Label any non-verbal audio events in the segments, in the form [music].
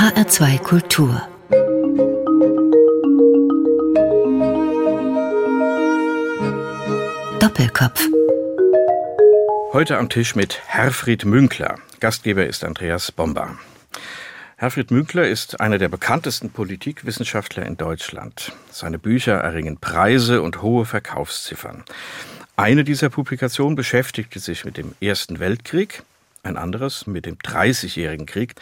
HR2 Kultur Doppelkopf Heute am Tisch mit Herfried Münkler. Gastgeber ist Andreas Bomber. Herfried Münkler ist einer der bekanntesten Politikwissenschaftler in Deutschland. Seine Bücher erringen Preise und hohe Verkaufsziffern. Eine dieser Publikationen beschäftigte sich mit dem Ersten Weltkrieg, ein anderes mit dem Dreißigjährigen Krieg.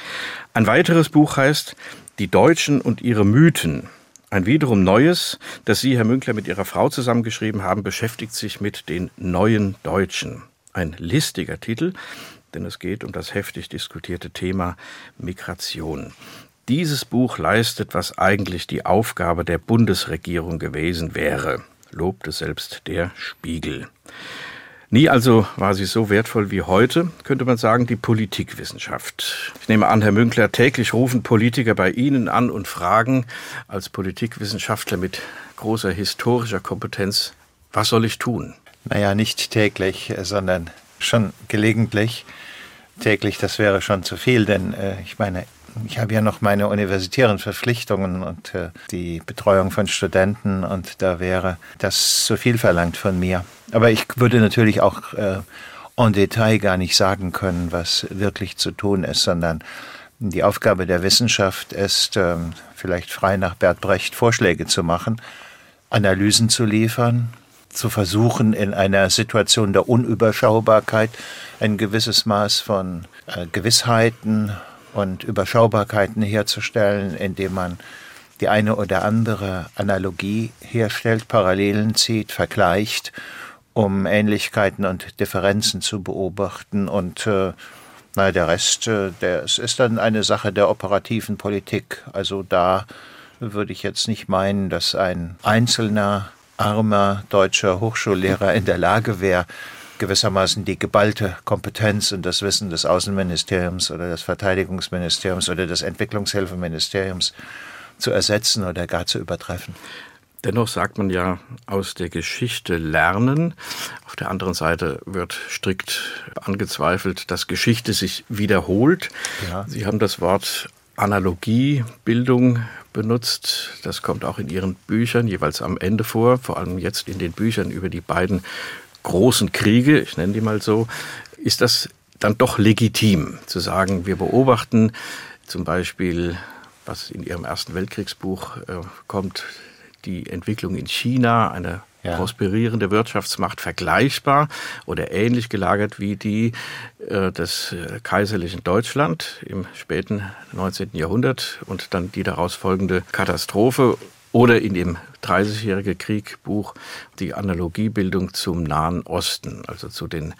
Ein weiteres Buch heißt Die Deutschen und ihre Mythen. Ein wiederum neues, das Sie, Herr Münkler, mit Ihrer Frau zusammengeschrieben haben, beschäftigt sich mit den neuen Deutschen. Ein listiger Titel, denn es geht um das heftig diskutierte Thema Migration. Dieses Buch leistet, was eigentlich die Aufgabe der Bundesregierung gewesen wäre lobte selbst der Spiegel. Nie also war sie so wertvoll wie heute, könnte man sagen, die Politikwissenschaft. Ich nehme an, Herr Münkler, täglich rufen Politiker bei Ihnen an und fragen als Politikwissenschaftler mit großer historischer Kompetenz, was soll ich tun? Naja, nicht täglich, sondern schon gelegentlich. Täglich, das wäre schon zu viel, denn äh, ich meine, ich habe ja noch meine universitären Verpflichtungen und äh, die Betreuung von Studenten und da wäre das zu viel verlangt von mir. Aber ich würde natürlich auch äh, en Detail gar nicht sagen können, was wirklich zu tun ist, sondern die Aufgabe der Wissenschaft ist, äh, vielleicht frei nach Bert Brecht Vorschläge zu machen, Analysen zu liefern, zu versuchen, in einer Situation der Unüberschaubarkeit ein gewisses Maß von äh, Gewissheiten und Überschaubarkeiten herzustellen, indem man die eine oder andere Analogie herstellt, Parallelen zieht, vergleicht, um Ähnlichkeiten und Differenzen zu beobachten. Und äh, na, der Rest, äh, der, es ist dann eine Sache der operativen Politik. Also da würde ich jetzt nicht meinen, dass ein einzelner armer deutscher Hochschullehrer in der Lage wäre, gewissermaßen die geballte Kompetenz und das Wissen des Außenministeriums oder des Verteidigungsministeriums oder des Entwicklungshilfeministeriums zu ersetzen oder gar zu übertreffen. Dennoch sagt man ja aus der Geschichte lernen. Auf der anderen Seite wird strikt angezweifelt, dass Geschichte sich wiederholt. Ja. Sie haben das Wort Analogiebildung benutzt. Das kommt auch in Ihren Büchern jeweils am Ende vor, vor allem jetzt in den Büchern über die beiden großen Kriege, ich nenne die mal so, ist das dann doch legitim zu sagen, wir beobachten zum Beispiel, was in Ihrem Ersten Weltkriegsbuch äh, kommt, die Entwicklung in China, eine ja. prosperierende Wirtschaftsmacht vergleichbar oder ähnlich gelagert wie die äh, des äh, kaiserlichen Deutschland im späten 19. Jahrhundert und dann die daraus folgende Katastrophe oder in dem 30-jährige Krieg Buch die Analogiebildung zum Nahen Osten, also zu den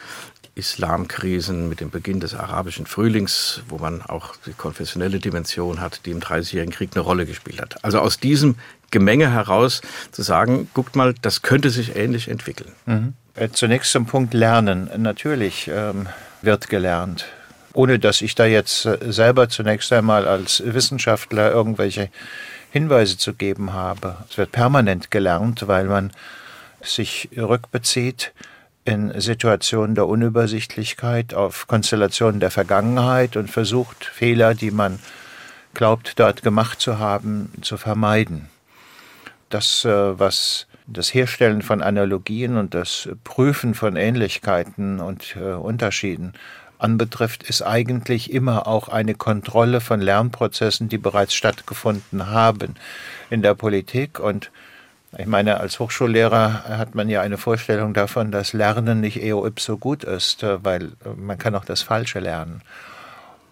Islamkrisen mit dem Beginn des arabischen Frühlings, wo man auch die konfessionelle Dimension hat, die im Dreißigjährigen Krieg eine Rolle gespielt hat. Also aus diesem Gemenge heraus zu sagen, guckt mal, das könnte sich ähnlich entwickeln. Mhm. Äh, zunächst zum Punkt Lernen. Natürlich ähm, wird gelernt. Ohne dass ich da jetzt äh, selber zunächst einmal als Wissenschaftler irgendwelche Hinweise zu geben habe. Es wird permanent gelernt, weil man sich rückbezieht in Situationen der Unübersichtlichkeit auf Konstellationen der Vergangenheit und versucht, Fehler, die man glaubt dort gemacht zu haben, zu vermeiden. Das, äh, was das Herstellen von Analogien und das Prüfen von Ähnlichkeiten und äh, Unterschieden anbetrifft, ist eigentlich immer auch eine Kontrolle von Lernprozessen, die bereits stattgefunden haben in der Politik. Und ich meine, als Hochschullehrer hat man ja eine Vorstellung davon, dass Lernen nicht eo ipso gut ist, weil man kann auch das Falsche lernen.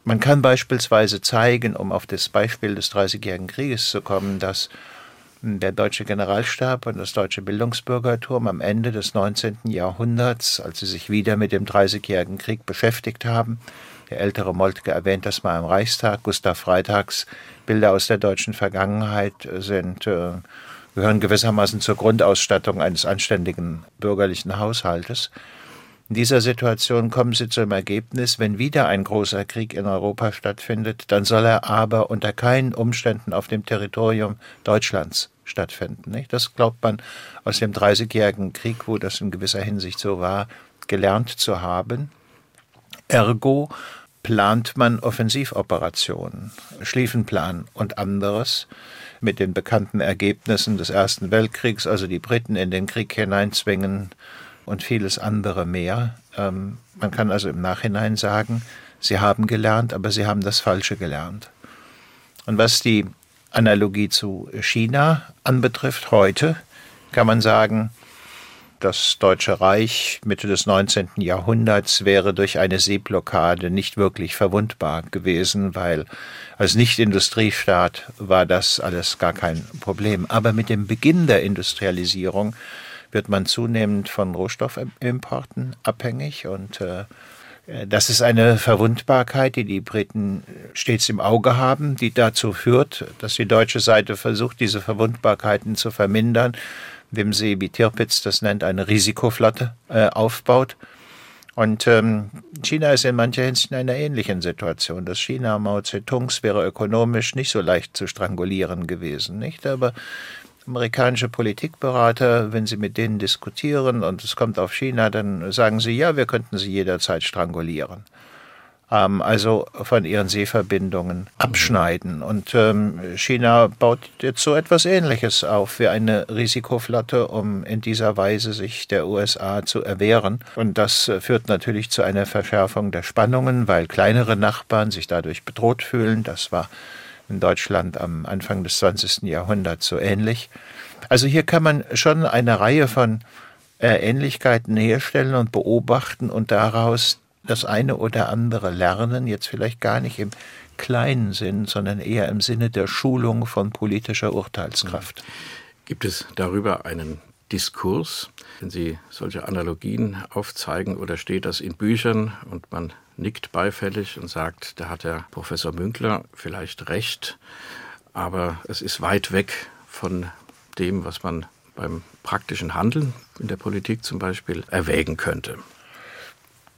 Man kann beispielsweise zeigen, um auf das Beispiel des Dreißigjährigen Krieges zu kommen, dass der deutsche Generalstab und das deutsche Bildungsbürgertum am Ende des 19. Jahrhunderts, als sie sich wieder mit dem Dreißigjährigen Krieg beschäftigt haben, der ältere Moltke erwähnt das mal im Reichstag, Gustav Freitags Bilder aus der deutschen Vergangenheit sind, äh, gehören gewissermaßen zur Grundausstattung eines anständigen bürgerlichen Haushaltes. In dieser Situation kommen sie zum Ergebnis, wenn wieder ein großer Krieg in Europa stattfindet, dann soll er aber unter keinen Umständen auf dem Territorium Deutschlands stattfinden. Nicht? Das glaubt man aus dem Dreißigjährigen Krieg, wo das in gewisser Hinsicht so war, gelernt zu haben. Ergo plant man Offensivoperationen, Schlieffenplan und anderes mit den bekannten Ergebnissen des Ersten Weltkriegs, also die Briten in den Krieg hineinzwingen und vieles andere mehr. Ähm, man kann also im Nachhinein sagen, sie haben gelernt, aber sie haben das Falsche gelernt. Und was die Analogie zu China anbetrifft, heute kann man sagen, das Deutsche Reich Mitte des 19. Jahrhunderts wäre durch eine Seeblockade nicht wirklich verwundbar gewesen, weil als Nicht-Industriestaat war das alles gar kein Problem. Aber mit dem Beginn der Industrialisierung wird man zunehmend von Rohstoffimporten abhängig und äh, das ist eine Verwundbarkeit, die die Briten stets im Auge haben, die dazu führt, dass die deutsche Seite versucht, diese Verwundbarkeiten zu vermindern indem sie, wie Tirpitz das nennt, eine Risikoflotte äh, aufbaut. Und ähm, China ist in mancher Hinsicht in einer ähnlichen Situation. Das China Mao Zedongs wäre ökonomisch nicht so leicht zu strangulieren gewesen, nicht? Aber amerikanische Politikberater, wenn sie mit denen diskutieren und es kommt auf China, dann sagen sie, ja, wir könnten sie jederzeit strangulieren ähm, also von ihren Seeverbindungen abschneiden. Und ähm, China baut jetzt so etwas Ähnliches auf wie eine Risikoflotte, um in dieser Weise sich der USA zu erwehren. Und das führt natürlich zu einer Verschärfung der Spannungen, weil kleinere Nachbarn sich dadurch bedroht fühlen. Das war in Deutschland am Anfang des 20. Jahrhunderts so ähnlich. Also hier kann man schon eine Reihe von äh, Ähnlichkeiten herstellen und beobachten und daraus das eine oder andere lernen, jetzt vielleicht gar nicht im kleinen Sinn, sondern eher im Sinne der Schulung von politischer Urteilskraft. Gibt es darüber einen Diskurs, wenn Sie solche Analogien aufzeigen, oder steht das in Büchern und man nickt beifällig und sagt, da hat der Professor Münkler vielleicht recht, aber es ist weit weg von dem, was man beim praktischen Handeln in der Politik zum Beispiel erwägen könnte.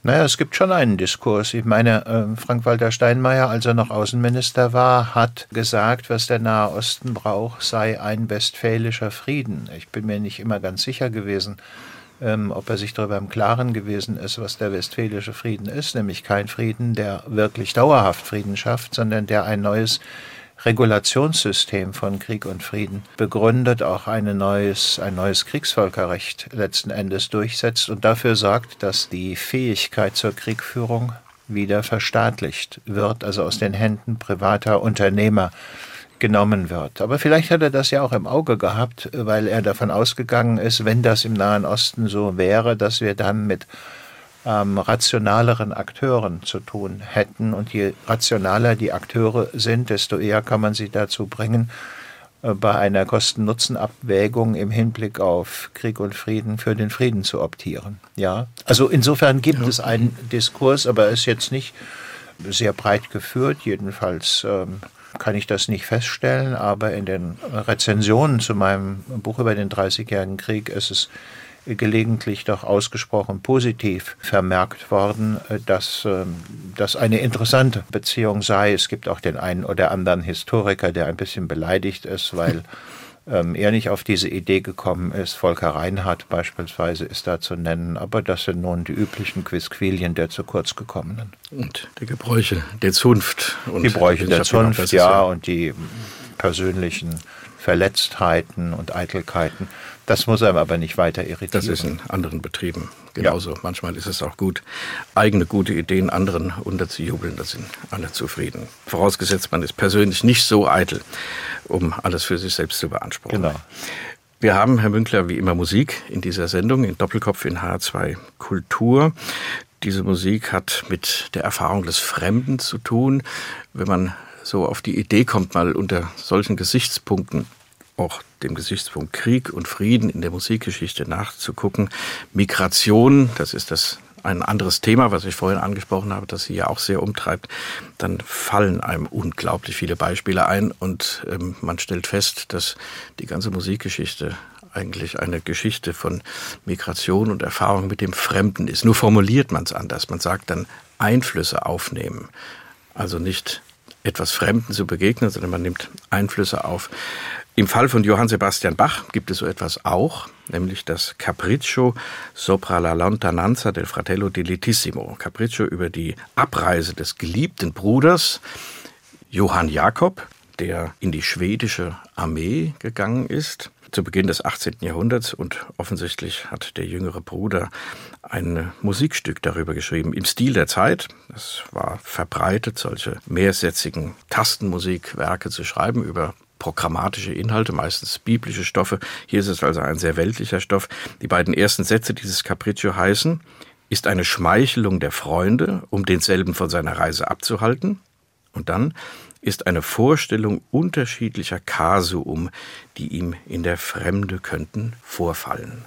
Naja, es gibt schon einen Diskurs. Ich meine, äh, Frank-Walter Steinmeier, als er noch Außenminister war, hat gesagt, was der Nahe Osten braucht, sei ein westfälischer Frieden. Ich bin mir nicht immer ganz sicher gewesen, ähm, ob er sich darüber im Klaren gewesen ist, was der westfälische Frieden ist, nämlich kein Frieden, der wirklich dauerhaft Frieden schafft, sondern der ein neues Regulationssystem von Krieg und Frieden begründet, auch ein neues, ein neues Kriegsvölkerrecht letzten Endes durchsetzt und dafür sorgt, dass die Fähigkeit zur Kriegführung wieder verstaatlicht wird, also aus den Händen privater Unternehmer genommen wird. Aber vielleicht hat er das ja auch im Auge gehabt, weil er davon ausgegangen ist, wenn das im Nahen Osten so wäre, dass wir dann mit ähm, rationaleren Akteuren zu tun hätten. Und je rationaler die Akteure sind, desto eher kann man sie dazu bringen, äh, bei einer Kosten-Nutzen-Abwägung im Hinblick auf Krieg und Frieden für den Frieden zu optieren. Ja, also insofern gibt ja. es einen Diskurs, aber er ist jetzt nicht sehr breit geführt. Jedenfalls ähm, kann ich das nicht feststellen, aber in den Rezensionen zu meinem Buch über den Dreißigjährigen Krieg ist es gelegentlich doch ausgesprochen positiv vermerkt worden, äh, dass ähm, das eine interessante Beziehung sei. Es gibt auch den einen oder anderen Historiker, der ein bisschen beleidigt ist, weil [laughs] ähm, er nicht auf diese Idee gekommen ist. Volker Reinhardt beispielsweise ist da zu nennen, aber das sind nun die üblichen Quisquilien der zu kurz gekommenen. Und die Gebräuche der Zunft. Und die Gebräuche der Zunft, ja, ja, und die persönlichen Verletztheiten und Eitelkeiten. Das muss einem aber nicht weiter irritieren. Das ist in anderen Betrieben genauso. Ja. Manchmal ist es auch gut, eigene gute Ideen anderen unterzujubeln. Da sind alle zufrieden. Vorausgesetzt, man ist persönlich nicht so eitel, um alles für sich selbst zu beanspruchen. Genau. Wir haben, Herr Münkler, wie immer Musik in dieser Sendung, in Doppelkopf in H2 Kultur. Diese Musik hat mit der Erfahrung des Fremden zu tun. Wenn man so auf die Idee kommt, mal unter solchen Gesichtspunkten auch dem Gesichtspunkt Krieg und Frieden in der Musikgeschichte nachzugucken. Migration, das ist das ein anderes Thema, was ich vorhin angesprochen habe, das Sie ja auch sehr umtreibt, dann fallen einem unglaublich viele Beispiele ein und ähm, man stellt fest, dass die ganze Musikgeschichte eigentlich eine Geschichte von Migration und Erfahrung mit dem Fremden ist. Nur formuliert man es anders. Man sagt dann Einflüsse aufnehmen. Also nicht etwas Fremden zu begegnen, sondern man nimmt Einflüsse auf. Im Fall von Johann Sebastian Bach gibt es so etwas auch, nämlich das Capriccio sopra la lontananza del fratello dilettissimo. Capriccio über die Abreise des geliebten Bruders Johann Jakob, der in die schwedische Armee gegangen ist zu Beginn des 18. Jahrhunderts und offensichtlich hat der jüngere Bruder ein Musikstück darüber geschrieben im Stil der Zeit. Es war verbreitet, solche mehrsätzigen Tastenmusikwerke zu schreiben über programmatische Inhalte, meistens biblische Stoffe. Hier ist es also ein sehr weltlicher Stoff. Die beiden ersten Sätze dieses Capriccio heißen, ist eine Schmeichelung der Freunde, um denselben von seiner Reise abzuhalten. Und dann ist eine Vorstellung unterschiedlicher Kasuum, die ihm in der Fremde könnten vorfallen.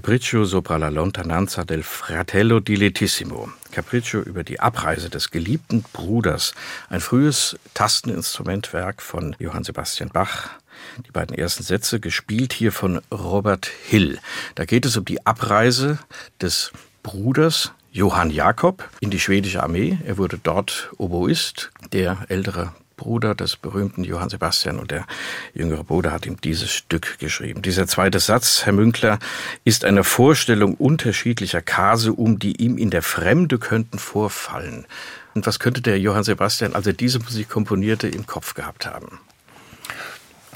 Capriccio sopra la lontananza del fratello dilettissimo. Capriccio über die Abreise des geliebten Bruders. Ein frühes Tasteninstrumentwerk von Johann Sebastian Bach. Die beiden ersten Sätze, gespielt hier von Robert Hill. Da geht es um die Abreise des Bruders Johann Jakob in die schwedische Armee. Er wurde dort Oboist. Der ältere Bruder des berühmten Johann Sebastian und der jüngere Bruder hat ihm dieses Stück geschrieben. Dieser zweite Satz, Herr Münkler, ist eine Vorstellung unterschiedlicher Kase um, die ihm in der Fremde könnten vorfallen. Und was könnte der Johann Sebastian, als er diese Musik komponierte, im Kopf gehabt haben?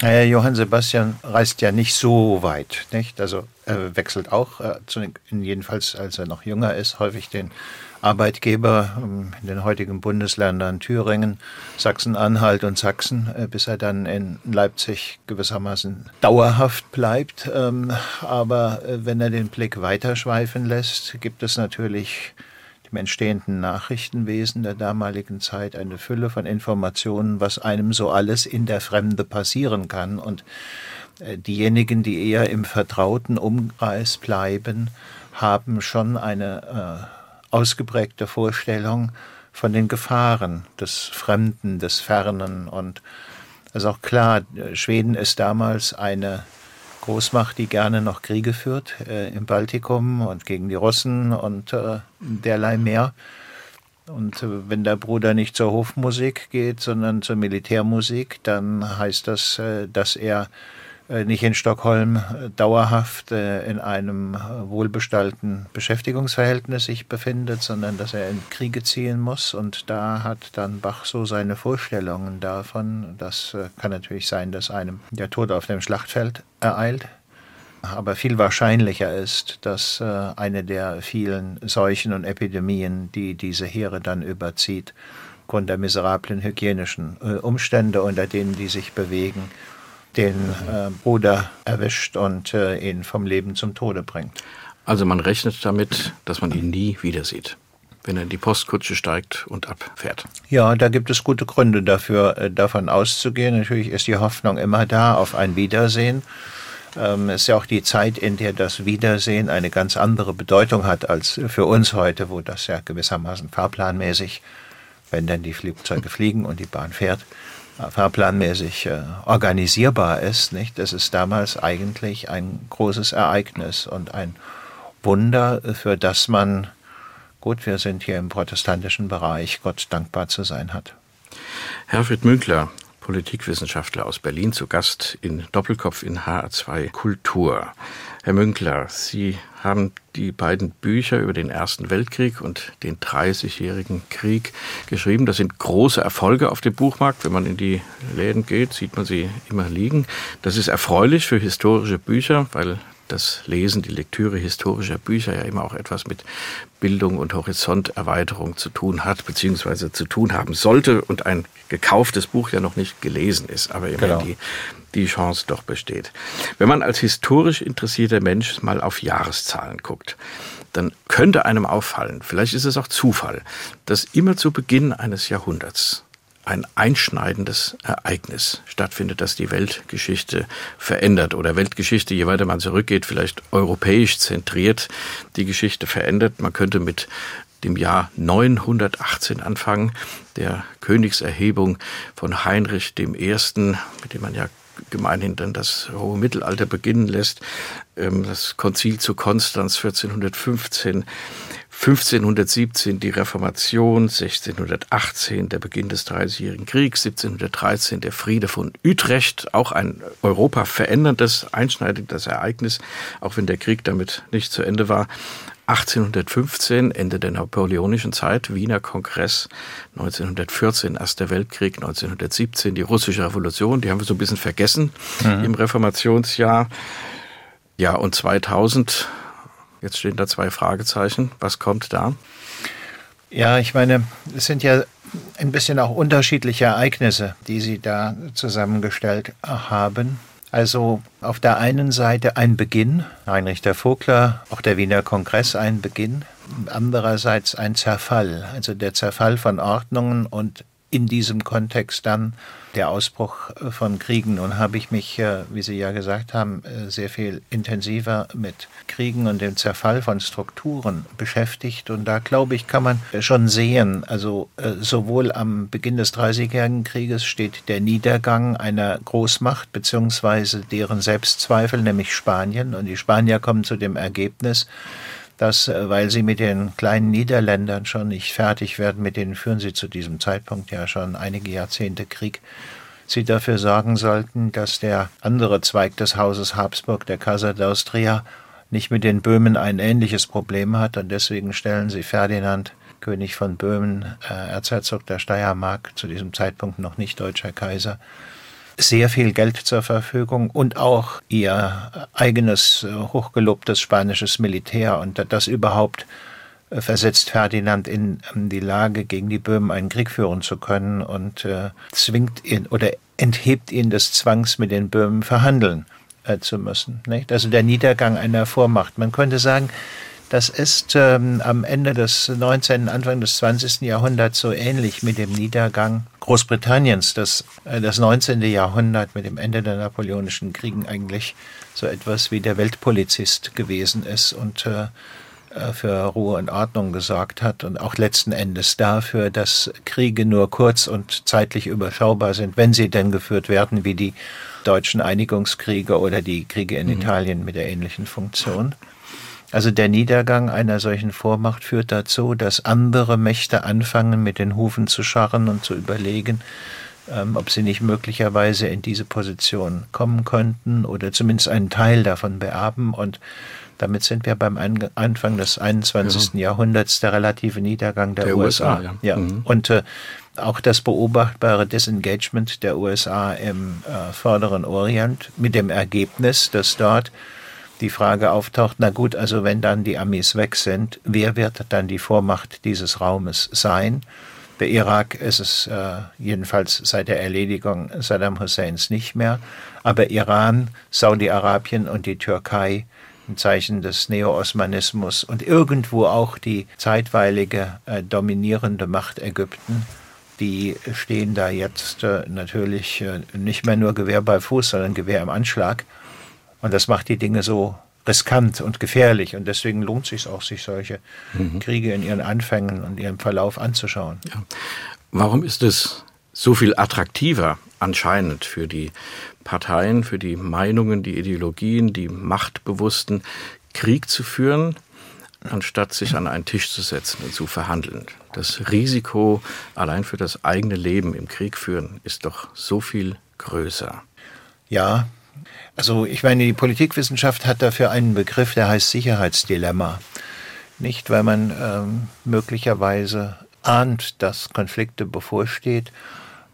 Naja, Johann Sebastian reist ja nicht so weit, nicht? Also er wechselt auch, äh, jedenfalls als er noch jünger ist, häufig den Arbeitgeber ähm, in den heutigen Bundesländern Thüringen, Sachsen-Anhalt und Sachsen, äh, bis er dann in Leipzig gewissermaßen dauerhaft bleibt. Ähm, aber äh, wenn er den Blick weiterschweifen lässt, gibt es natürlich dem entstehenden Nachrichtenwesen der damaligen Zeit eine Fülle von Informationen, was einem so alles in der Fremde passieren kann. Und äh, diejenigen, die eher im vertrauten Umkreis bleiben, haben schon eine ausgeprägte Vorstellung von den Gefahren des Fremden, des Fernen. Und es ist auch klar, Schweden ist damals eine Großmacht, die gerne noch Kriege führt äh, im Baltikum und gegen die Russen und äh, derlei mehr. Und äh, wenn der Bruder nicht zur Hofmusik geht, sondern zur Militärmusik, dann heißt das, äh, dass er nicht in Stockholm äh, dauerhaft äh, in einem wohlbestallten Beschäftigungsverhältnis sich befindet, sondern dass er in Kriege ziehen muss. Und da hat dann Bach so seine Vorstellungen davon. Das kann natürlich sein, dass einem der Tod auf dem Schlachtfeld ereilt. Aber viel wahrscheinlicher ist, dass eine der vielen Seuchen und Epidemien, die diese Heere dann überzieht, aufgrund der miserablen hygienischen Umstände, unter denen die sich bewegen, den äh, Bruder erwischt und äh, ihn vom Leben zum Tode bringt. Also man rechnet damit, dass man ihn nie wieder sieht, wenn er in die Postkutsche steigt und abfährt. Ja, da gibt es gute Gründe dafür, äh, davon auszugehen. Natürlich ist die Hoffnung immer da auf ein Wiedersehen. Ähm, es ist ja auch die Zeit, in der das Wiedersehen eine ganz andere Bedeutung hat als für uns heute, wo das ja gewissermaßen fahrplanmäßig, wenn dann die Flugzeuge fliegen und die Bahn fährt, fahrplanmäßig äh, organisierbar ist, nicht? Das ist damals eigentlich ein großes Ereignis und ein Wunder, für das man, gut, wir sind hier im protestantischen Bereich, Gott dankbar zu sein hat. Herfried Münkler, Politikwissenschaftler aus Berlin, zu Gast in Doppelkopf in HR2 Kultur. Herr Münkler, Sie haben die beiden Bücher über den Ersten Weltkrieg und den Dreißigjährigen Krieg geschrieben. Das sind große Erfolge auf dem Buchmarkt. Wenn man in die Läden geht, sieht man sie immer liegen. Das ist erfreulich für historische Bücher, weil das Lesen, die Lektüre historischer Bücher ja immer auch etwas mit Bildung und Horizonterweiterung zu tun hat, beziehungsweise zu tun haben sollte und ein gekauftes Buch ja noch nicht gelesen ist, aber immer genau. die, die Chance doch besteht. Wenn man als historisch interessierter Mensch mal auf Jahreszahlen guckt, dann könnte einem auffallen, vielleicht ist es auch Zufall, dass immer zu Beginn eines Jahrhunderts ein einschneidendes Ereignis stattfindet, das die Weltgeschichte verändert oder Weltgeschichte, je weiter man zurückgeht, vielleicht europäisch zentriert die Geschichte verändert. Man könnte mit dem Jahr 918 anfangen, der Königserhebung von Heinrich I., mit dem man ja gemeinhin dann das hohe Mittelalter beginnen lässt, ähm, das Konzil zu Konstanz 1415, 1517 die Reformation, 1618 der Beginn des Dreißigjährigen Kriegs, 1713 der Friede von Utrecht, auch ein Europa veränderndes, einschneidendes Ereignis, auch wenn der Krieg damit nicht zu Ende war. 1815, Ende der napoleonischen Zeit, Wiener Kongress, 1914, Erster Weltkrieg, 1917, die russische Revolution, die haben wir so ein bisschen vergessen mhm. im Reformationsjahr. Ja, und 2000 Jetzt stehen da zwei Fragezeichen. Was kommt da? Ja, ich meine, es sind ja ein bisschen auch unterschiedliche Ereignisse, die Sie da zusammengestellt haben. Also auf der einen Seite ein Beginn, Heinrich der Vogler, auch der Wiener Kongress ein Beginn, andererseits ein Zerfall, also der Zerfall von Ordnungen und in diesem Kontext dann der Ausbruch von Kriegen. Nun habe ich mich, äh, wie Sie ja gesagt haben, äh, sehr viel intensiver mit Kriegen und dem Zerfall von Strukturen beschäftigt. Und da, glaube ich, kann man schon sehen, also äh, sowohl am Beginn des Dreißigjährigen Krieges steht der Niedergang einer Großmacht beziehungsweise deren Selbstzweifel, nämlich Spanien. Und die Spanier kommen zu dem Ergebnis, dass, äh, weil sie mit den kleinen Niederländern schon nicht fertig werden, mit denen führen sie zu diesem Zeitpunkt ja schon einige Jahrzehnte Krieg, sie dafür sorgen sollten, dass der andere Zweig des Hauses Habsburg, der Casa d'Austria, nicht mit den Böhmen ein ähnliches Problem hat. Und deswegen stellen sie Ferdinand, König von Böhmen, äh, Erzherzog der Steiermark, zu diesem Zeitpunkt noch nicht deutscher Kaiser, sehr viel Geld zur Verfügung und auch ihr eigenes äh, hochgelobtes spanisches Militär und das überhaupt äh, versetzt Ferdinand in ähm, die Lage, gegen die Böhmen einen Krieg führen zu können und äh, zwingt ihn oder enthebt ihn des Zwangs, mit den Böhmen verhandeln zu müssen. Also der Niedergang einer Vormacht. Man könnte sagen, das ist ähm, am Ende des 19., Anfang des 20. Jahrhunderts so ähnlich mit dem Niedergang Großbritanniens, das äh, das 19. Jahrhundert mit dem Ende der Napoleonischen Kriegen eigentlich so etwas wie der Weltpolizist gewesen ist und äh, äh, für Ruhe und Ordnung gesorgt hat und auch letzten Endes dafür, dass Kriege nur kurz und zeitlich überschaubar sind, wenn sie denn geführt werden, wie die deutschen Einigungskriege oder die Kriege in mhm. Italien mit der ähnlichen Funktion. Also der Niedergang einer solchen Vormacht führt dazu, dass andere Mächte anfangen, mit den Hufen zu scharren und zu überlegen, ähm, ob sie nicht möglicherweise in diese Position kommen könnten oder zumindest einen Teil davon beerben. Und damit sind wir beim Anfang des 21. Ja. Jahrhunderts, der relative Niedergang der, der USA. USA. ja. ja. Mhm. Und äh, auch das beobachtbare Disengagement der USA im äh, vorderen Orient mit dem Ergebnis, dass dort die Frage auftaucht, na gut, also wenn dann die Amis weg sind, wer wird dann die Vormacht dieses Raumes sein? Der Irak ist es äh, jedenfalls seit der Erledigung Saddam Husseins nicht mehr, aber Iran, Saudi-Arabien und die Türkei ein Zeichen des Neo-Osmanismus und irgendwo auch die zeitweilige äh, dominierende Macht Ägypten, die stehen da jetzt äh, natürlich äh, nicht mehr nur Gewehr bei Fuß, sondern Gewehr im Anschlag. Und das macht die Dinge so riskant und gefährlich. Und deswegen lohnt es sich auch, sich solche mhm. Kriege in ihren Anfängen und ihrem Verlauf anzuschauen. Ja. Warum ist es so viel attraktiver anscheinend für die Parteien, für die Meinungen, die Ideologien, die Machtbewussten, Krieg zu führen, anstatt sich an einen Tisch zu setzen und zu verhandeln. Das Risiko allein für das eigene Leben im Krieg führen ist doch so viel größer. Ja, also ich meine, die Politikwissenschaft hat dafür einen Begriff, der heißt Sicherheitsdilemma. Nicht, weil man ähm, möglicherweise ahnt, dass Konflikte bevorsteht,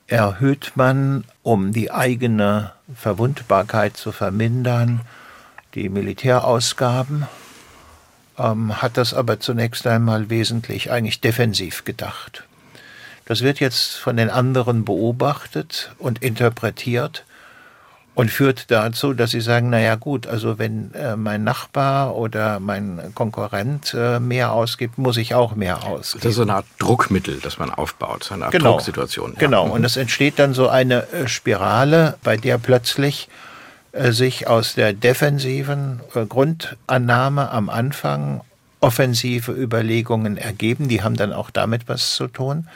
erhöht man, um die eigene Verwundbarkeit zu vermindern, die Militärausgaben, ähm, hat das aber zunächst einmal wesentlich eigentlich defensiv gedacht. Das wird jetzt von den anderen beobachtet und interpretiert und führt dazu, dass sie sagen, na ja gut, also wenn äh, mein Nachbar oder mein Konkurrent äh, mehr ausgibt, muss ich auch mehr ausgeben. Das ist so eine Art Druckmittel, das man aufbaut, so eine Art genau, Drucksituation. Ja. Genau, und mhm. es entsteht dann so eine äh, Spirale, bei der plötzlich äh, sich aus der defensiven Grundannahme am Anfang offensive Überlegungen ergeben, die haben dann auch damit was zu tun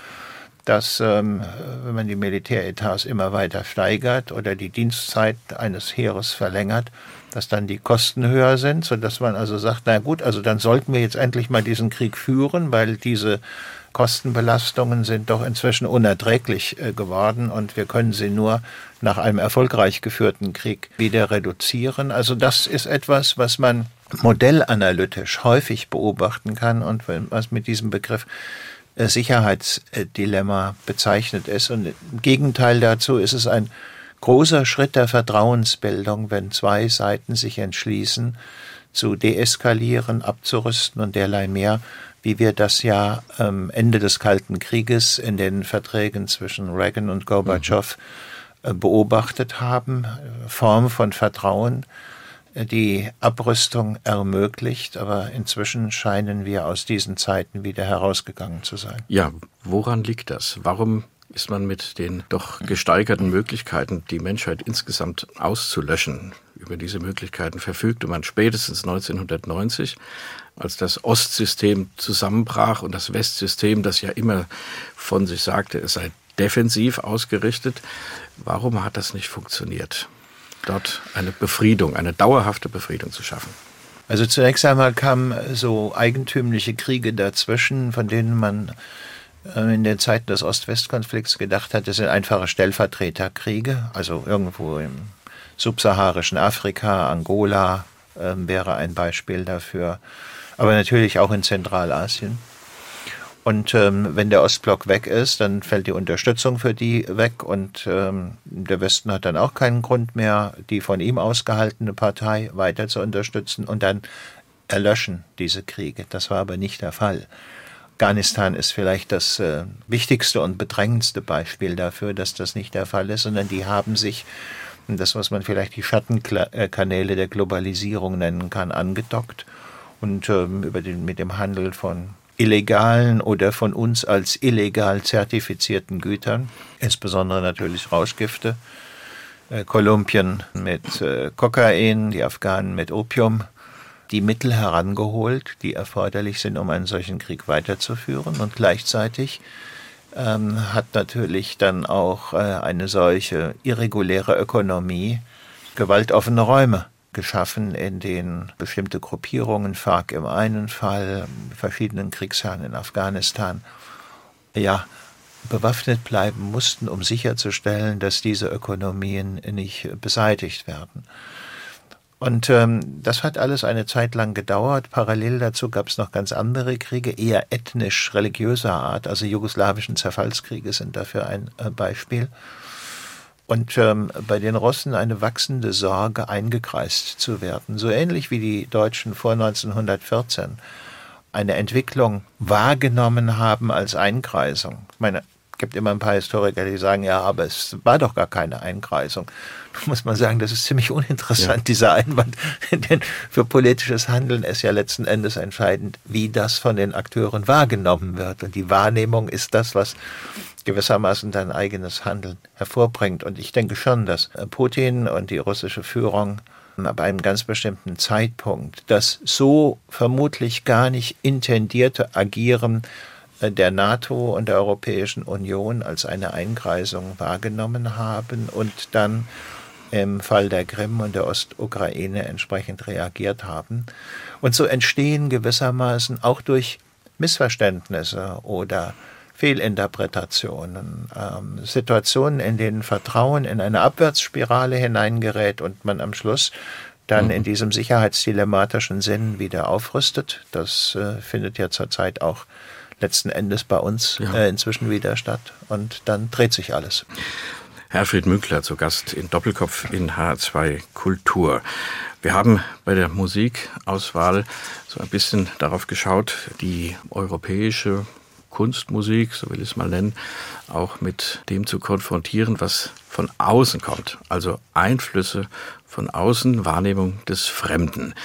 dass, ähm, wenn man die Militäretats immer weiter steigert oder die Dienstzeit eines Heeres verlängert, dass dann die Kosten höher sind, so dass man also sagt, na gut, also dann sollten wir jetzt endlich mal diesen Krieg führen, weil diese Kostenbelastungen sind doch inzwischen unerträglich äh, geworden und wir können sie nur nach einem erfolgreich geführten Krieg wieder reduzieren. Also das ist etwas, was man modellanalytisch häufig beobachten kann und was mit diesem Begriff Sicherheitsdilemma bezeichnet ist. Und im Gegenteil dazu ist es ein großer Schritt der Vertrauensbildung, wenn zwei Seiten sich entschließen, zu deeskalieren, abzurüsten und derlei mehr, wie wir das ja ähm, Ende des Kalten Krieges in den Verträgen zwischen Reagan und Gorbatschow mhm. äh, beobachtet haben. Form von Vertrauen, die Abrüstung ermöglicht, aber inzwischen scheinen wir aus diesen Zeiten wieder herausgegangen zu sein. Ja, woran liegt das? Warum ist man mit den doch gesteigerten Möglichkeiten, die Menschheit insgesamt auszulöschen, über diese Möglichkeiten verfügte man spätestens 1990, als das Ostsystem zusammenbrach und das Westsystem, das ja immer von sich sagte, es sei defensiv ausgerichtet. Warum hat das nicht funktioniert? Dort eine Befriedung, eine dauerhafte Befriedung zu schaffen. Also zunächst einmal kamen so eigentümliche Kriege dazwischen, von denen man äh, in den Zeiten des Ost-West-Konflikts gedacht hat, das sind einfache Stellvertreterkriege, also irgendwo im subsaharischen Afrika, Angola äh, wäre ein Beispiel dafür, aber natürlich auch in Zentralasien. Und ähm, wenn der Ostblock weg ist, dann fällt die Unterstützung für die weg und ähm, der Westen hat dann auch keinen Grund mehr, die von ihm ausgehaltene Partei weiter zu unterstützen und dann erlöschen diese Kriege. Das war aber nicht der Fall. Afghanistan ist vielleicht das äh, wichtigste und bedrängendste Beispiel dafür, dass das nicht der Fall ist, sondern die haben sich das, was man vielleicht die Schattenkanäle der Globalisierung nennen kann, angedockt und ähm, über den, mit dem Handel von illegalen oder von uns als illegal zertifizierten Gütern, insbesondere natürlich Rauschgifte, äh, Kolumbien mit äh, Kokain, die Afghanen mit Opium, die Mittel herangeholt, die erforderlich sind, um einen solchen Krieg weiterzuführen. Und gleichzeitig ähm, hat natürlich dann auch äh, eine solche irreguläre Ökonomie gewaltoffene Räume geschaffen, in denen bestimmte Gruppierungen, FARC im einen Fall, verschiedenen Kriegsherren in Afghanistan, ja, bewaffnet bleiben mussten, um sicherzustellen, dass diese Ökonomien nicht beseitigt werden. Und ähm, das hat alles eine Zeit lang gedauert. Parallel dazu gab es noch ganz andere Kriege, eher ethnisch-religiöser Art. Also jugoslawischen Zerfallskriege sind dafür ein äh, Beispiel und ähm, bei den Russen eine wachsende Sorge, eingekreist zu werden. So ähnlich wie die Deutschen vor 1914 eine Entwicklung wahrgenommen haben als Einkreisung. Ich meine, gibt immer ein paar Historiker, die sagen, ja, aber es war doch gar keine Einkreisung. Da muss man sagen, das ist ziemlich uninteressant, ja. dieser Einwand. [laughs] Denn für politisches Handeln ist ja letzten Endes entscheidend, wie das von den Akteuren wahrgenommen wird. Und die Wahrnehmung ist das, was gewissermaßen dein eigenes Handeln hervorbringt. Und ich denke schon, dass Putin und die russische Führung ab einem ganz bestimmten Zeitpunkt das so vermutlich gar nicht intendierte Agieren der NATO und der Europäischen Union als eine Einkreisung wahrgenommen haben und dann im Fall der Krim und der Ostukraine entsprechend reagiert haben. Und so entstehen gewissermaßen auch durch Missverständnisse oder Fehlinterpretationen, ähm, Situationen, in denen Vertrauen in eine Abwärtsspirale hineingerät und man am Schluss dann mhm. in diesem sicherheitsdilematischen Sinn wieder aufrüstet. Das äh, findet ja zurzeit auch letzten Endes bei uns ja. äh, inzwischen wieder statt. Und dann dreht sich alles. Herfried Münkler zu Gast in Doppelkopf in H2 Kultur. Wir haben bei der Musikauswahl so ein bisschen darauf geschaut, die europäische Kunstmusik, so will ich es mal nennen, auch mit dem zu konfrontieren, was von außen kommt. Also Einflüsse von außen, Wahrnehmung des Fremden.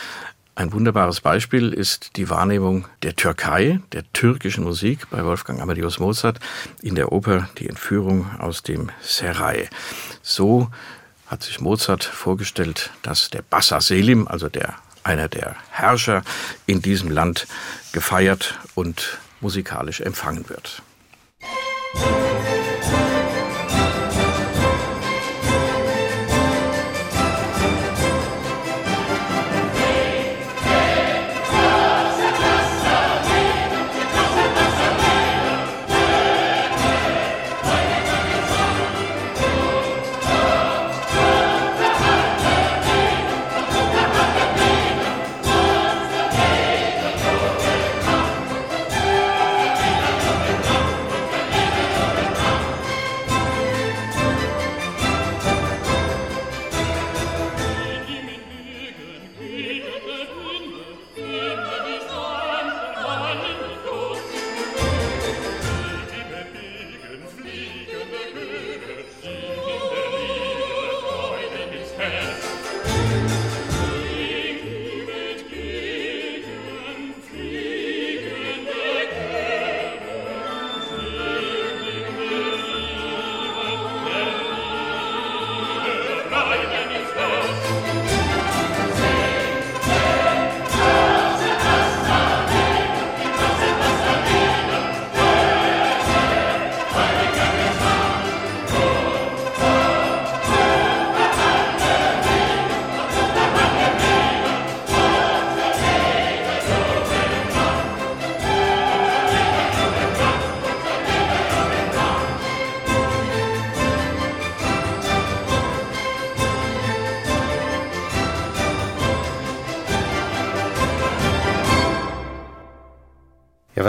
Ein wunderbares Beispiel ist die Wahrnehmung der Türkei, der türkischen Musik bei Wolfgang Amadeus Mozart in der Oper Die Entführung aus dem Serai. So hat sich Mozart vorgestellt, dass der Bassa Selim, also der einer der Herrscher in diesem Land, gefeiert und musikalisch empfangen wird. Ja,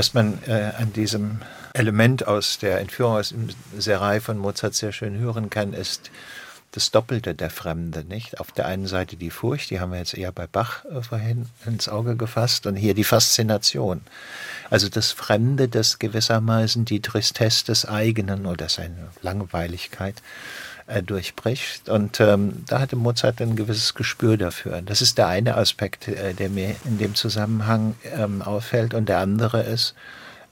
was man äh, an diesem Element aus der Entführung aus dem Serai von Mozart sehr schön hören kann, ist das Doppelte der Fremde, nicht? Auf der einen Seite die Furcht, die haben wir jetzt eher bei Bach äh, vorhin ins Auge gefasst, und hier die Faszination. Also das Fremde, das gewissermaßen die Tristesse des eigenen oder seine Langweiligkeit äh, durchbricht. Und ähm, da hatte Mozart ein gewisses Gespür dafür. Das ist der eine Aspekt, äh, der mir in dem Zusammenhang ähm, auffällt. Und der andere ist,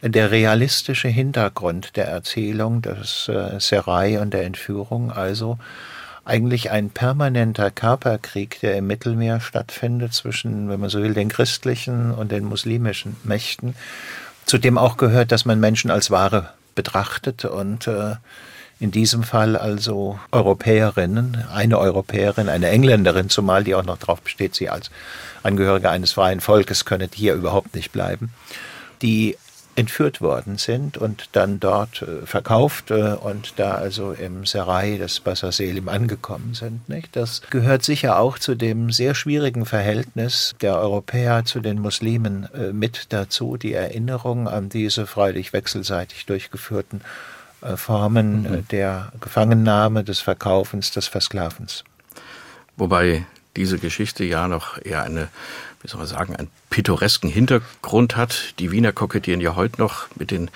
der realistische Hintergrund der Erzählung des äh, Serai und der Entführung, also eigentlich ein permanenter Körperkrieg, der im Mittelmeer stattfindet zwischen, wenn man so will, den christlichen und den muslimischen Mächten, zu dem auch gehört, dass man Menschen als Ware betrachtet und äh, in diesem Fall also Europäerinnen, eine Europäerin, eine Engländerin, zumal die auch noch darauf besteht, sie als Angehörige eines freien Volkes könne hier überhaupt nicht bleiben, die entführt worden sind und dann dort äh, verkauft äh, und da also im Serai des Basar Selim angekommen sind. Das gehört sicher auch zu dem sehr schwierigen Verhältnis der Europäer zu den Muslimen äh, mit dazu, die Erinnerung an diese freilich wechselseitig durchgeführten Formen äh, mhm. der Gefangennahme, des Verkaufens, des Versklavens. Wobei diese Geschichte ja noch eher eine, wie soll man sagen, einen pittoresken Hintergrund hat. Die Wiener kokettieren ja heute noch mit den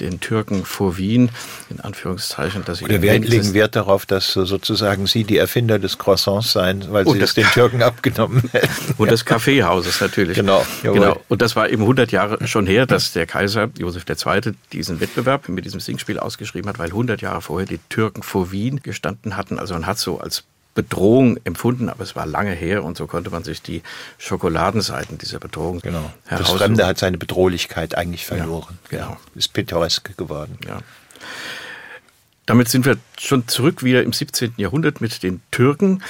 den Türken vor Wien, in Anführungszeichen, dass sie. Oder wir legen Wert darauf, dass sozusagen sie die Erfinder des Croissants seien, weil sie es den Türken abgenommen [laughs] hätten. Und des Kaffeehauses natürlich. Genau, genau. Und das war eben 100 Jahre schon her, dass der Kaiser Josef II. diesen Wettbewerb mit diesem Singspiel ausgeschrieben hat, weil 100 Jahre vorher die Türken vor Wien gestanden hatten. Also man hat so als Bedrohung empfunden, aber es war lange her und so konnte man sich die Schokoladenseiten dieser Bedrohung genau. Das Fremde hat seine Bedrohlichkeit eigentlich verloren. Ja, genau. Ist pittoresk geworden. Ja. Damit sind wir schon zurück wieder im 17. Jahrhundert mit den Türken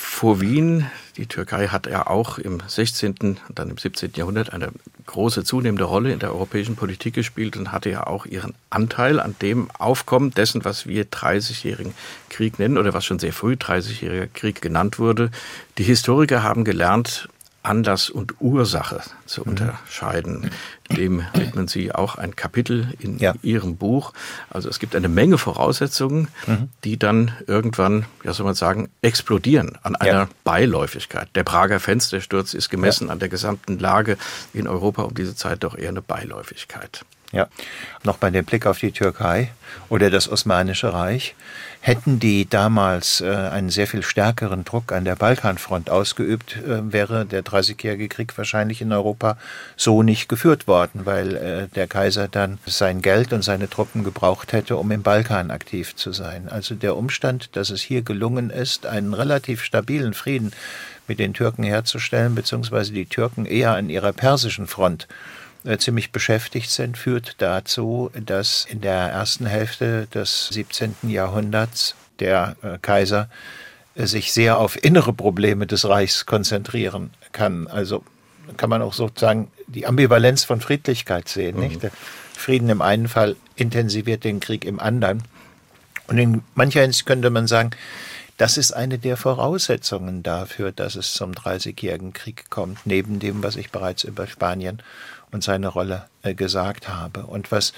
vor Wien. Die Türkei hat ja auch im 16. und dann im 17. Jahrhundert eine große zunehmende Rolle in der europäischen Politik gespielt und hatte ja auch ihren Anteil an dem Aufkommen dessen, was wir 30-jährigen Krieg nennen oder was schon sehr früh 30-jähriger Krieg genannt wurde. Die Historiker haben gelernt, Anlass und Ursache zu mhm. unterscheiden. Dem widmen Sie auch ein Kapitel in ja. Ihrem Buch. Also es gibt eine Menge Voraussetzungen, mhm. die dann irgendwann, ja soll man sagen, explodieren an einer ja. Beiläufigkeit. Der Prager Fenstersturz ist gemessen ja. an der gesamten Lage in Europa um diese Zeit doch eher eine Beiläufigkeit. Ja, noch bei dem Blick auf die Türkei oder das Osmanische Reich. Hätten die damals äh, einen sehr viel stärkeren Druck an der Balkanfront ausgeübt, äh, wäre der Dreißigjährige Krieg wahrscheinlich in Europa so nicht geführt worden, weil äh, der Kaiser dann sein Geld und seine Truppen gebraucht hätte, um im Balkan aktiv zu sein. Also der Umstand, dass es hier gelungen ist, einen relativ stabilen Frieden mit den Türken herzustellen, beziehungsweise die Türken eher an ihrer persischen Front ziemlich beschäftigt sind, führt dazu, dass in der ersten Hälfte des 17. Jahrhunderts der äh, Kaiser äh, sich sehr auf innere Probleme des Reichs konzentrieren kann. Also kann man auch sozusagen die Ambivalenz von Friedlichkeit sehen. Mhm. Nicht? Der Frieden im einen Fall intensiviert den Krieg im anderen. Und in mancher Hinsicht könnte man sagen, das ist eine der Voraussetzungen dafür, dass es zum Dreißigjährigen Krieg kommt, neben dem, was ich bereits über Spanien und seine Rolle äh, gesagt habe. Und was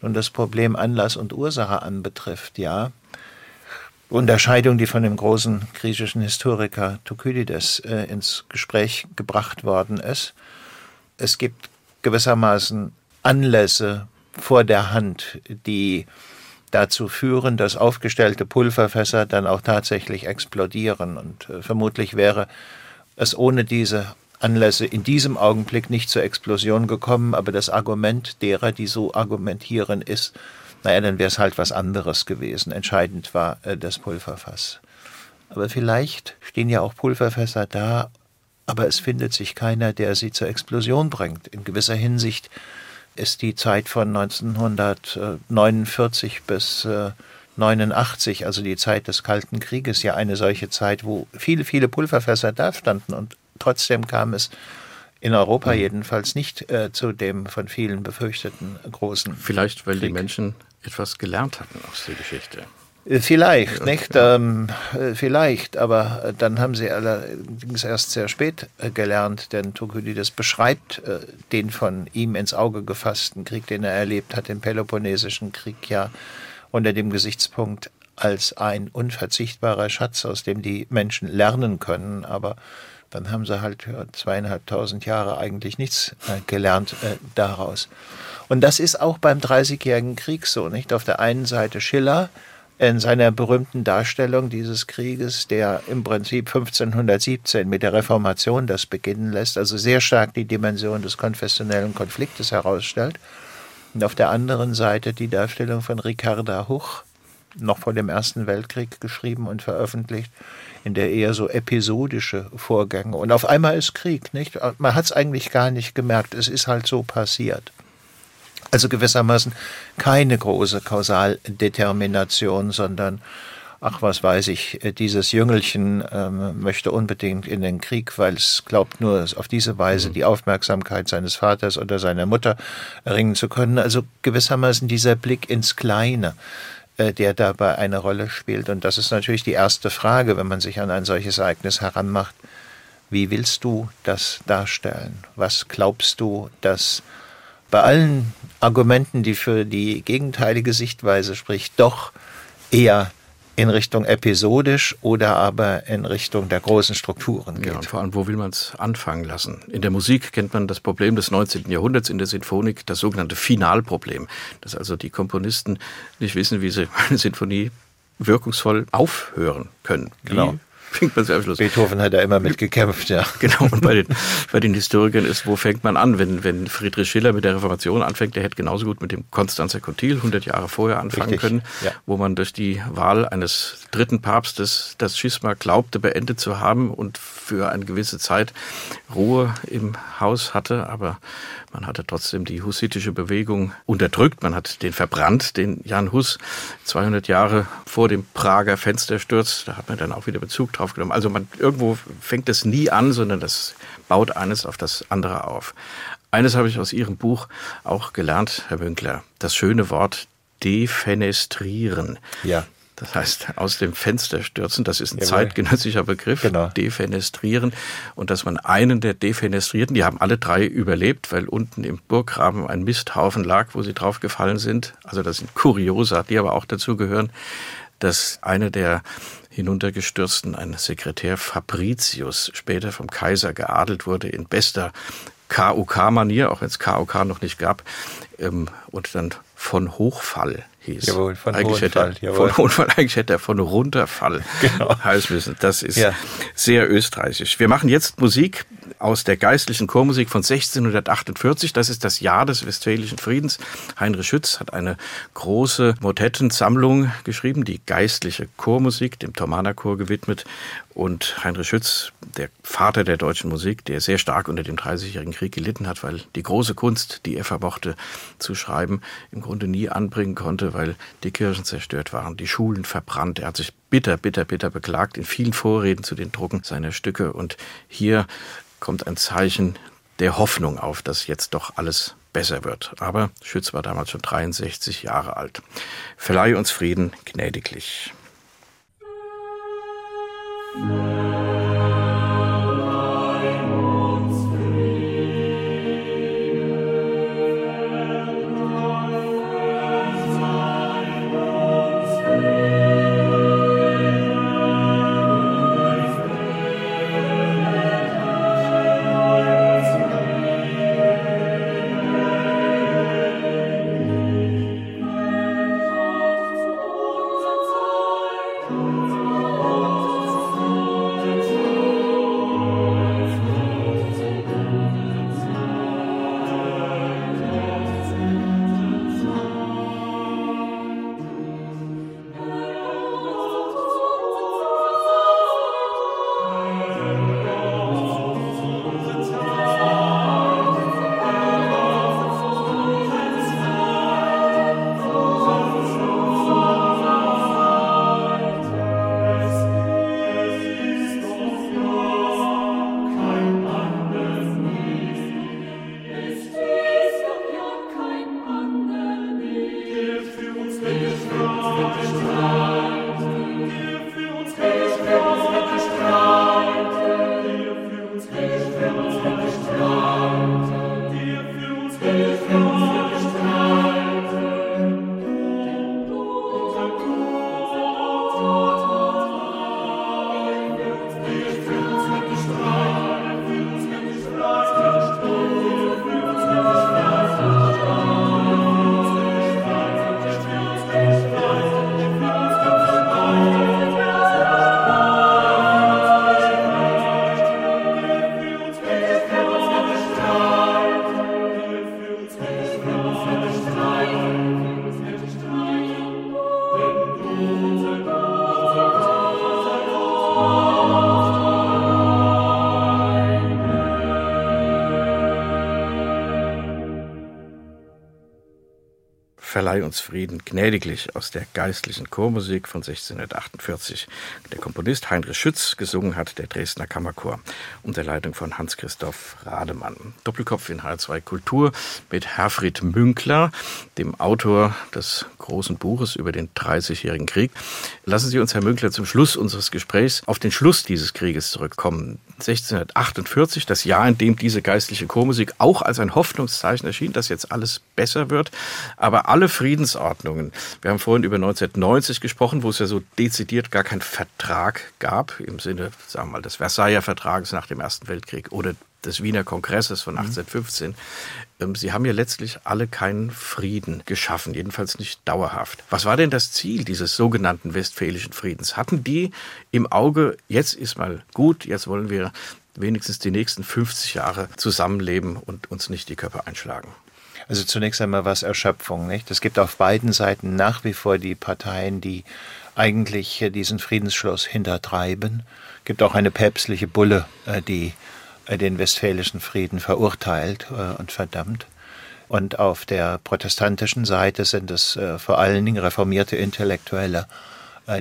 nun das Problem Anlass und Ursache anbetrifft, ja, Unterscheidung, die von dem großen griechischen Historiker Thukydides äh, ins Gespräch gebracht worden ist. Es gibt gewissermaßen Anlässe vor der Hand, die dazu führen, dass aufgestellte Pulverfässer dann auch tatsächlich explodieren. Und äh, vermutlich wäre es ohne diese Anlässe in diesem Augenblick nicht zur Explosion gekommen, aber das Argument derer, die so argumentieren, ist, naja, dann wäre es halt was anderes gewesen. Entscheidend war äh, das Pulverfass. Aber vielleicht stehen ja auch Pulverfässer da, aber es findet sich keiner, der sie zur Explosion bringt. In gewisser Hinsicht ist die Zeit von 1949 bis äh, 89, also die Zeit des Kalten Krieges, ja eine solche Zeit, wo viele, viele Pulverfässer da standen und Trotzdem kam es in Europa mhm. jedenfalls nicht äh, zu dem von vielen befürchteten großen. Vielleicht, weil Krieg. die Menschen etwas gelernt hatten aus der Geschichte. Äh, vielleicht, nicht? Ähm, äh, vielleicht, aber äh, dann haben sie allerdings erst sehr spät gelernt, denn Thukydides beschreibt äh, den von ihm ins Auge gefassten Krieg, den er erlebt hat, den Peloponnesischen Krieg, ja unter dem Gesichtspunkt als ein unverzichtbarer Schatz, aus dem die Menschen lernen können, aber dann haben sie halt zweieinhalbtausend Jahre eigentlich nichts äh, gelernt daraus. Und das ist auch beim Dreißigjährigen Krieg so, nicht? Auf der einen Seite Schiller, in seiner berühmten Darstellung dieses Krieges, der im Prinzip 1517 mit der Reformation das beginnen lässt, also sehr stark die Dimension des konfessionellen Konfliktes herausstellt. Und auf der anderen Seite die Darstellung von Ricarda Huch, noch vor dem Ersten Weltkrieg geschrieben und veröffentlicht, in der eher so episodische Vorgänge. Und auf einmal ist Krieg, nicht? Man hat es eigentlich gar nicht gemerkt. Es ist halt so passiert. Also gewissermaßen keine große Kausaldetermination, sondern ach, was weiß ich, dieses Jüngelchen ähm, möchte unbedingt in den Krieg, weil es glaubt nur auf diese Weise mhm. die Aufmerksamkeit seines Vaters oder seiner Mutter erringen zu können. Also gewissermaßen dieser Blick ins Kleine, äh, der dabei eine Rolle spielt. Und das ist natürlich die erste Frage, wenn man sich an ein solches Ereignis heranmacht. Wie willst du das darstellen? Was glaubst du, dass bei allen Argumenten, die für die gegenteilige Sichtweise spricht, doch eher in Richtung episodisch oder aber in Richtung der großen Strukturen geht. Ja, und vor allem, wo will man es anfangen lassen? In der Musik kennt man das Problem des 19. Jahrhunderts, in der Sinfonik das sogenannte Finalproblem, dass also die Komponisten nicht wissen, wie sie eine Sinfonie wirkungsvoll aufhören können. Genau fängt man am Schluss. Beethoven hat da immer mitgekämpft, ja. [laughs] Genau, und bei den, bei den Historikern ist, wo fängt man an? Wenn, wenn Friedrich Schiller mit der Reformation anfängt, der hätte genauso gut mit dem Konstanzer Kontil 100 Jahre vorher anfangen Richtig, können, ja. wo man durch die Wahl eines dritten Papstes das Schisma glaubte beendet zu haben und für eine gewisse Zeit Ruhe im Haus hatte, aber man hatte trotzdem die hussitische Bewegung unterdrückt. Man hat den verbrannt, den Jan Hus, 200 Jahre vor dem Prager Fenstersturz. Da hat man dann auch wieder Bezug drauf genommen. Also man, irgendwo fängt es nie an, sondern das baut eines auf das andere auf. Eines habe ich aus Ihrem Buch auch gelernt, Herr Winkler. Das schöne Wort defenestrieren. Ja. Das heißt, aus dem Fenster stürzen, das ist ein Jawohl. zeitgenössischer Begriff, genau. defenestrieren. Und dass man einen der Defenestrierten, die haben alle drei überlebt, weil unten im Burggraben ein Misthaufen lag, wo sie draufgefallen sind. Also das sind Kuriosa, die aber auch dazu gehören, dass einer der hinuntergestürzten, ein Sekretär Fabricius, später vom Kaiser geadelt wurde in bester KUK-Manier, auch wenn es KUK noch nicht gab, ähm, und dann von Hochfall hieß. Jawohl, von Hohenfall. Er, von Hohenfall, eigentlich hätte er von Runterfall genau. heißen müssen. Das ist ja. sehr österreichisch. Wir machen jetzt Musik aus der geistlichen Chormusik von 1648. Das ist das Jahr des Westfälischen Friedens. Heinrich Schütz hat eine große Motettensammlung geschrieben, die geistliche Chormusik, dem Thomanerchor gewidmet. Und Heinrich Schütz, der Vater der deutschen Musik, der sehr stark unter dem Dreißigjährigen Krieg gelitten hat, weil die große Kunst, die er vermochte zu schreiben, im Grunde nie anbringen konnte, weil die Kirchen zerstört waren, die Schulen verbrannt. Er hat sich bitter, bitter, bitter beklagt in vielen Vorreden zu den Drucken seiner Stücke. Und hier kommt ein Zeichen der Hoffnung auf, dass jetzt doch alles besser wird. Aber Schütz war damals schon 63 Jahre alt. Verleih uns Frieden gnädiglich. Verleih uns Frieden gnädiglich aus der geistlichen Chormusik von 1648. Der Komponist Heinrich Schütz gesungen hat der Dresdner Kammerchor unter Leitung von Hans-Christoph Rademann. Doppelkopf in H2 Kultur mit Herfried Münkler, dem Autor des großen Buches über den Dreißigjährigen Krieg. Lassen Sie uns, Herr Münkler, zum Schluss unseres Gesprächs auf den Schluss dieses Krieges zurückkommen. 1648, das Jahr, in dem diese geistliche Chormusik auch als ein Hoffnungszeichen erschien, dass jetzt alles besser wird. Aber alle Friedensordnungen, wir haben vorhin über 1990 gesprochen, wo es ja so dezidiert gar keinen Vertrag gab, im Sinne, sagen wir mal, des Versailler Vertrages nach dem Ersten Weltkrieg oder des Wiener Kongresses von 1815. Mhm. Ähm, sie haben ja letztlich alle keinen Frieden geschaffen, jedenfalls nicht dauerhaft. Was war denn das Ziel dieses sogenannten Westfälischen Friedens? Hatten die im Auge, jetzt ist mal gut, jetzt wollen wir wenigstens die nächsten 50 Jahre zusammenleben und uns nicht die Köpfe einschlagen? Also zunächst einmal was Erschöpfung. Nicht? Es gibt auf beiden Seiten nach wie vor die Parteien, die eigentlich diesen Friedensschluss hintertreiben. Es gibt auch eine päpstliche Bulle, äh, die den Westfälischen Frieden verurteilt äh, und verdammt. Und auf der protestantischen Seite sind es äh, vor allen Dingen reformierte Intellektuelle,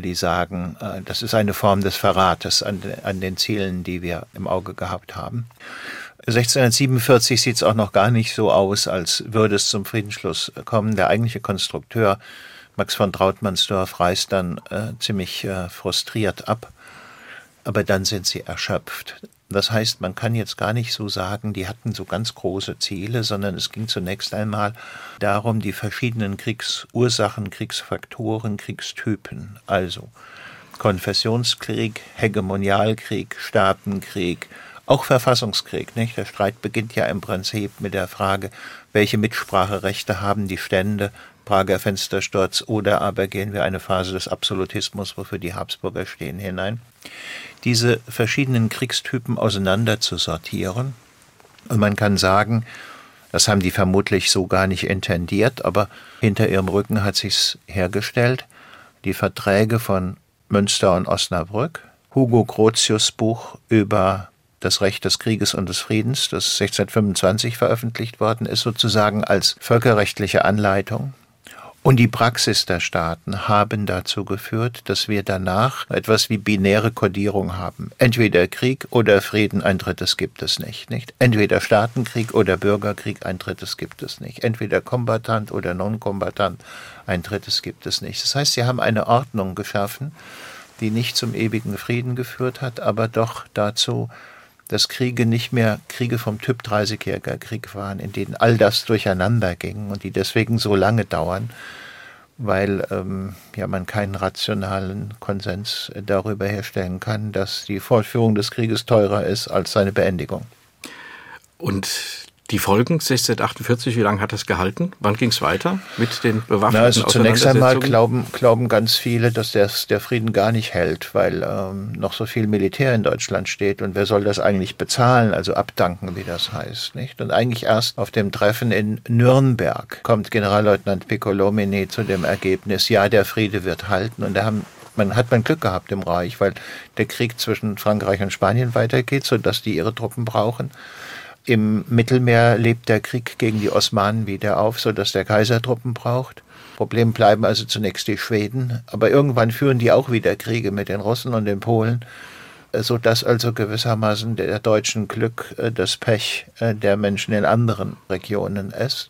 die sagen, das ist eine Form des Verrates an, an den Zielen, die wir im Auge gehabt haben. 1647 sieht es auch noch gar nicht so aus, als würde es zum Friedensschluss kommen. Der eigentliche Konstrukteur Max von Trautmannsdorf reist dann äh, ziemlich äh, frustriert ab, aber dann sind sie erschöpft. Das heißt, man kann jetzt gar nicht so sagen, die hatten so ganz große Ziele, sondern es ging zunächst einmal darum, die verschiedenen Kriegsursachen, Kriegsfaktoren, Kriegstypen, also Konfessionskrieg, Hegemonialkrieg, Staatenkrieg, auch Verfassungskrieg. Nicht? Der Streit beginnt ja im Prinzip mit der Frage, welche Mitspracherechte haben die Stände, Prager Fenstersturz, oder aber gehen wir eine Phase des Absolutismus, wofür die Habsburger stehen, hinein diese verschiedenen Kriegstypen auseinander zu sortieren. Und man kann sagen, das haben die vermutlich so gar nicht intendiert, aber hinter ihrem Rücken hat sich's hergestellt. Die Verträge von Münster und Osnabrück, Hugo Grotius Buch über das Recht des Krieges und des Friedens, das 1625 veröffentlicht worden ist, sozusagen als völkerrechtliche Anleitung. Und die Praxis der Staaten haben dazu geführt, dass wir danach etwas wie binäre Kodierung haben. Entweder Krieg oder Frieden, ein drittes gibt es nicht, nicht? Entweder Staatenkrieg oder Bürgerkrieg, ein drittes gibt es nicht. Entweder Kombatant oder Non-Kombatant, ein drittes gibt es nicht. Das heißt, sie haben eine Ordnung geschaffen, die nicht zum ewigen Frieden geführt hat, aber doch dazu, dass Kriege nicht mehr Kriege vom Typ 30-jähriger Krieg waren, in denen all das durcheinander ging und die deswegen so lange dauern, weil ähm, ja, man keinen rationalen Konsens darüber herstellen kann, dass die Fortführung des Krieges teurer ist als seine Beendigung. Und die Folgen 1648, wie lange hat das gehalten? Wann ging es weiter mit den bewaffneten Na, also Zunächst einmal glauben, glauben ganz viele, dass der, der Frieden gar nicht hält, weil ähm, noch so viel Militär in Deutschland steht und wer soll das eigentlich bezahlen, also abdanken, wie das heißt. nicht? Und eigentlich erst auf dem Treffen in Nürnberg kommt Generalleutnant Piccolomini zu dem Ergebnis, ja, der Friede wird halten und da haben man hat man Glück gehabt im Reich, weil der Krieg zwischen Frankreich und Spanien weitergeht, sodass die ihre Truppen brauchen. Im Mittelmeer lebt der Krieg gegen die Osmanen wieder auf, sodass der Kaiser Truppen braucht. Problem bleiben also zunächst die Schweden, aber irgendwann führen die auch wieder Kriege mit den Russen und den Polen, so dass also gewissermaßen der deutschen Glück äh, das Pech äh, der Menschen in anderen Regionen ist.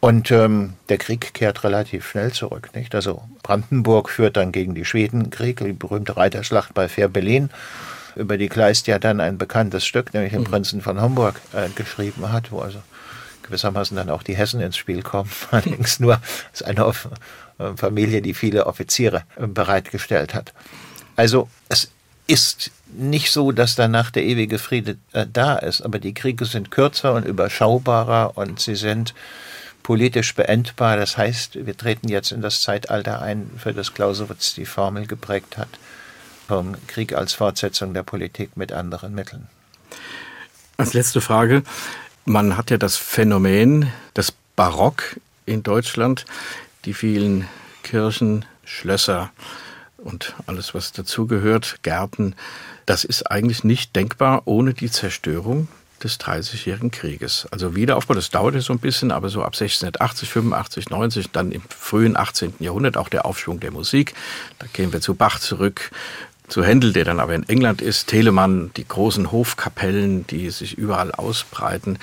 Und ähm, der Krieg kehrt relativ schnell zurück. Nicht? Also Brandenburg führt dann gegen die Schweden Krieg, die berühmte Reiterschlacht bei Fehrbellin über die Kleist ja dann ein bekanntes Stück, nämlich den mhm. Prinzen von Homburg, äh, geschrieben hat, wo also gewissermaßen dann auch die Hessen ins Spiel kommen. [laughs] Allerdings nur als eine äh, Familie, die viele Offiziere äh, bereitgestellt hat. Also es ist nicht so, dass danach der ewige Friede äh, da ist, aber die Kriege sind kürzer und überschaubarer und sie sind politisch beendbar. Das heißt, wir treten jetzt in das Zeitalter ein, für das Clausewitz die Formel geprägt hat vom Krieg als Fortsetzung der Politik mit anderen Mitteln. Als letzte Frage. Man hat ja das Phänomen, das Barock in Deutschland, die vielen Kirchen, Schlösser und alles, was dazugehört, Gärten, das ist eigentlich nicht denkbar ohne die Zerstörung des Dreißigjährigen Krieges. Also Wiederaufbau, das dauerte so ein bisschen, aber so ab 1680, 85, 90, dann im frühen 18. Jahrhundert auch der Aufschwung der Musik. Da gehen wir zu Bach zurück, zu Händel, der dann aber in England ist, Telemann, die großen Hofkapellen, die sich überall ausbreiten.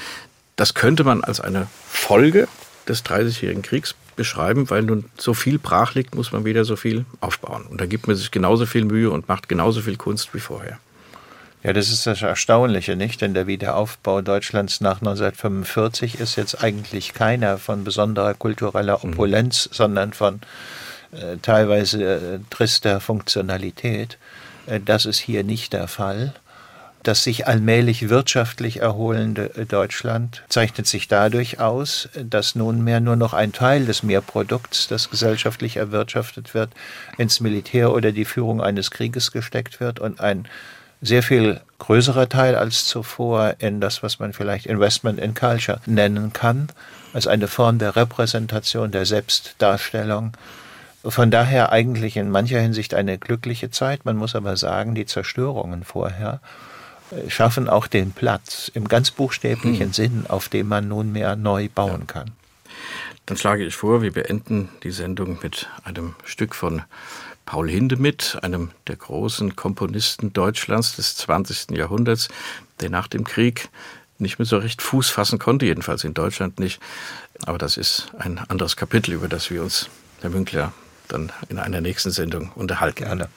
Das könnte man als eine Folge des Dreißigjährigen Kriegs beschreiben, weil nun so viel brach liegt, muss man wieder so viel aufbauen. Und da gibt man sich genauso viel Mühe und macht genauso viel Kunst wie vorher. Ja, das ist das Erstaunliche, nicht? Denn der Wiederaufbau Deutschlands nach 1945 ist jetzt eigentlich keiner von besonderer kultureller mhm. Opulenz, mhm. sondern von äh, teilweise äh, trister Funktionalität. Äh, das ist hier nicht der Fall. Das sich allmählich wirtschaftlich erholende äh, Deutschland zeichnet sich dadurch aus, dass nunmehr nur noch ein Teil des Mehrprodukts, das gesellschaftlich erwirtschaftet wird, ins Militär oder die Führung eines Krieges gesteckt wird und ein sehr viel größerer Teil als zuvor in das, was man vielleicht Investment in Culture nennen kann, als eine Form der Repräsentation, der Selbstdarstellung von daher eigentlich in mancher Hinsicht eine glückliche Zeit. Man muss aber sagen, die Zerstörungen vorher äh, schaffen auch den Platz im ganz buchstäblichen hm. Sinn, auf dem man nunmehr neu bauen ja. kann. Dann schlage ich vor, wir beenden die Sendung mit einem Stück von Paul Hindemith, einem der großen Komponisten Deutschlands des 20. Jahrhunderts, der nach dem Krieg nicht mehr so recht Fuß fassen konnte, jedenfalls in Deutschland nicht. Aber das ist ein anderes Kapitel, über das wir uns, Herr Münkler, dann in einer nächsten Sendung unterhalten. Gerne.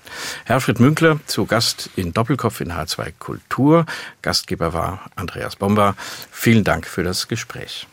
Herfried Münkler zu Gast in Doppelkopf in H2 Kultur. Gastgeber war Andreas Bomber. Vielen Dank für das Gespräch.